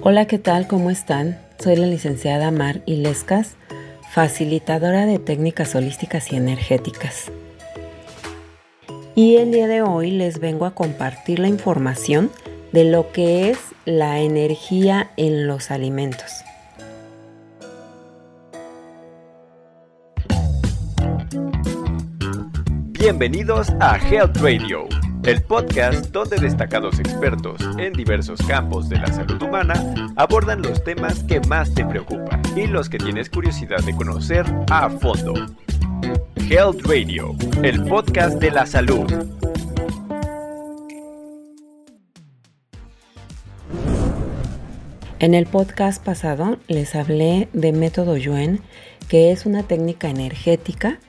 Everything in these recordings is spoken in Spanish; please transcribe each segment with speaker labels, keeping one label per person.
Speaker 1: Hola, ¿qué tal? ¿Cómo están? Soy la licenciada Mar Ilescas, facilitadora de técnicas holísticas y energéticas. Y el día de hoy les vengo a compartir la información de lo que es la energía en los alimentos.
Speaker 2: Bienvenidos a Health Radio, el podcast donde destacados expertos en diversos campos de la salud humana abordan los temas que más te preocupan y los que tienes curiosidad de conocer a fondo. Health Radio, el podcast de la salud.
Speaker 1: En el podcast pasado les hablé de método Yuen, que es una técnica energética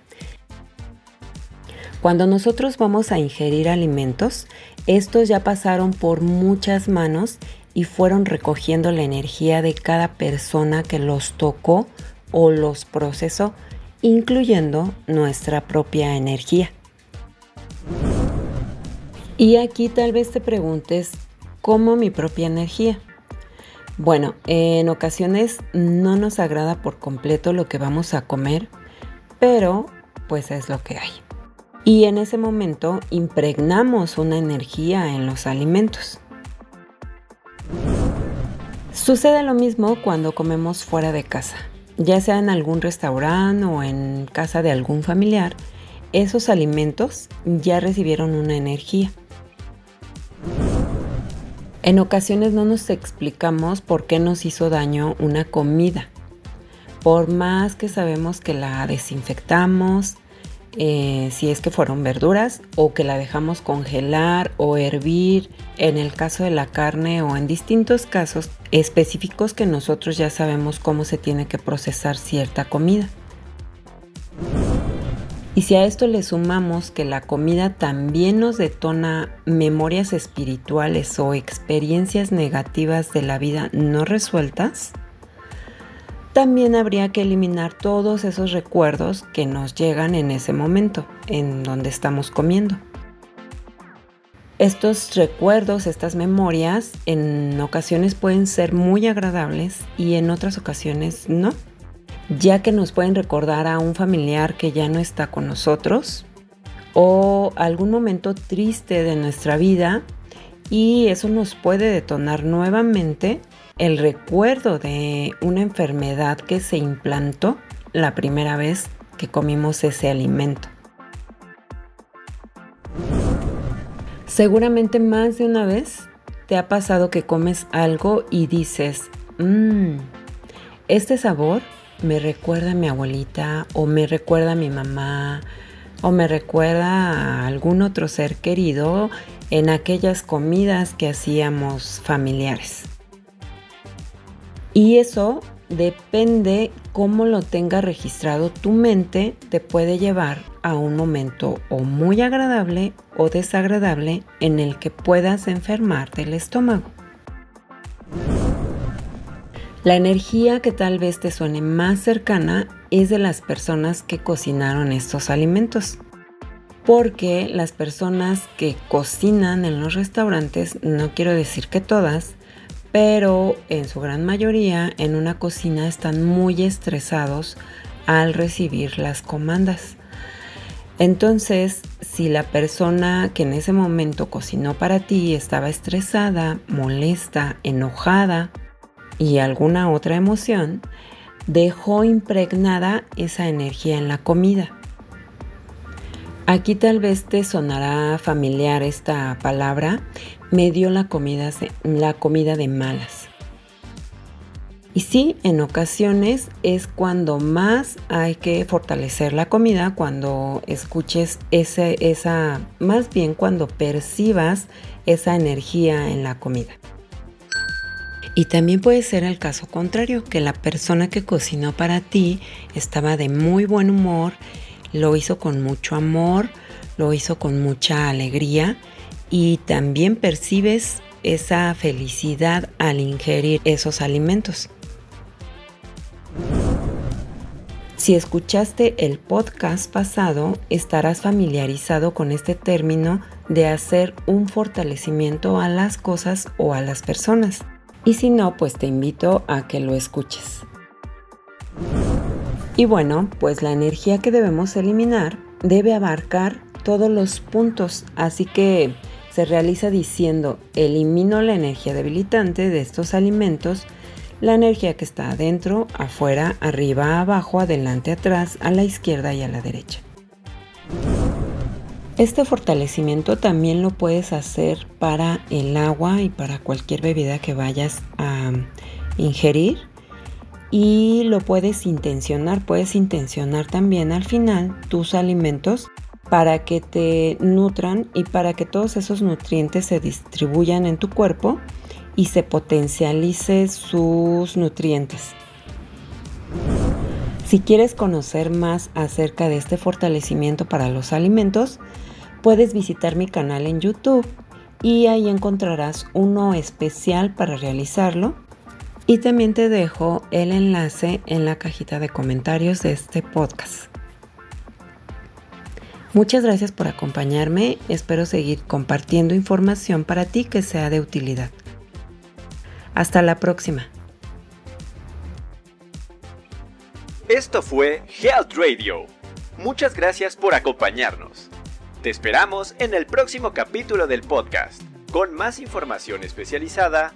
Speaker 1: cuando nosotros vamos a ingerir alimentos, estos ya pasaron por muchas manos y fueron recogiendo la energía de cada persona que los tocó o los procesó, incluyendo nuestra propia energía. Y aquí tal vez te preguntes, ¿cómo mi propia energía? Bueno, en ocasiones no nos agrada por completo lo que vamos a comer, pero pues es lo que hay y en ese momento impregnamos una energía en los alimentos. Sucede lo mismo cuando comemos fuera de casa, ya sea en algún restaurante o en casa de algún familiar, esos alimentos ya recibieron una energía. En ocasiones no nos explicamos por qué nos hizo daño una comida. Por más que sabemos que la desinfectamos, eh, si es que fueron verduras o que la dejamos congelar o hervir en el caso de la carne o en distintos casos específicos que nosotros ya sabemos cómo se tiene que procesar cierta comida. Y si a esto le sumamos que la comida también nos detona memorias espirituales o experiencias negativas de la vida no resueltas, también habría que eliminar todos esos recuerdos que nos llegan en ese momento, en donde estamos comiendo. Estos recuerdos, estas memorias, en ocasiones pueden ser muy agradables y en otras ocasiones no, ya que nos pueden recordar a un familiar que ya no está con nosotros o algún momento triste de nuestra vida y eso nos puede detonar nuevamente el recuerdo de una enfermedad que se implantó la primera vez que comimos ese alimento. Seguramente más de una vez te ha pasado que comes algo y dices, mmm, este sabor me recuerda a mi abuelita o me recuerda a mi mamá o me recuerda a algún otro ser querido en aquellas comidas que hacíamos familiares. Y eso depende cómo lo tenga registrado tu mente, te puede llevar a un momento o muy agradable o desagradable en el que puedas enfermar del estómago. La energía que tal vez te suene más cercana es de las personas que cocinaron estos alimentos. Porque las personas que cocinan en los restaurantes, no quiero decir que todas, pero en su gran mayoría en una cocina están muy estresados al recibir las comandas. Entonces, si la persona que en ese momento cocinó para ti estaba estresada, molesta, enojada y alguna otra emoción, dejó impregnada esa energía en la comida. Aquí tal vez te sonará familiar esta palabra, me dio la comida, la comida de malas. Y sí, en ocasiones es cuando más hay que fortalecer la comida, cuando escuches ese, esa, más bien cuando percibas esa energía en la comida. Y también puede ser el caso contrario, que la persona que cocinó para ti estaba de muy buen humor, lo hizo con mucho amor, lo hizo con mucha alegría y también percibes esa felicidad al ingerir esos alimentos. Si escuchaste el podcast pasado, estarás familiarizado con este término de hacer un fortalecimiento a las cosas o a las personas. Y si no, pues te invito a que lo escuches. Y bueno, pues la energía que debemos eliminar debe abarcar todos los puntos, así que se realiza diciendo elimino la energía debilitante de estos alimentos, la energía que está adentro, afuera, arriba, abajo, adelante, atrás, a la izquierda y a la derecha. Este fortalecimiento también lo puedes hacer para el agua y para cualquier bebida que vayas a ingerir y lo puedes intencionar, puedes intencionar también al final tus alimentos para que te nutran y para que todos esos nutrientes se distribuyan en tu cuerpo y se potencialice sus nutrientes. Si quieres conocer más acerca de este fortalecimiento para los alimentos, puedes visitar mi canal en YouTube y ahí encontrarás uno especial para realizarlo. Y también te dejo el enlace en la cajita de comentarios de este podcast. Muchas gracias por acompañarme, espero seguir compartiendo información para ti que sea de utilidad. Hasta la próxima.
Speaker 2: Esto fue Health Radio. Muchas gracias por acompañarnos. Te esperamos en el próximo capítulo del podcast, con más información especializada,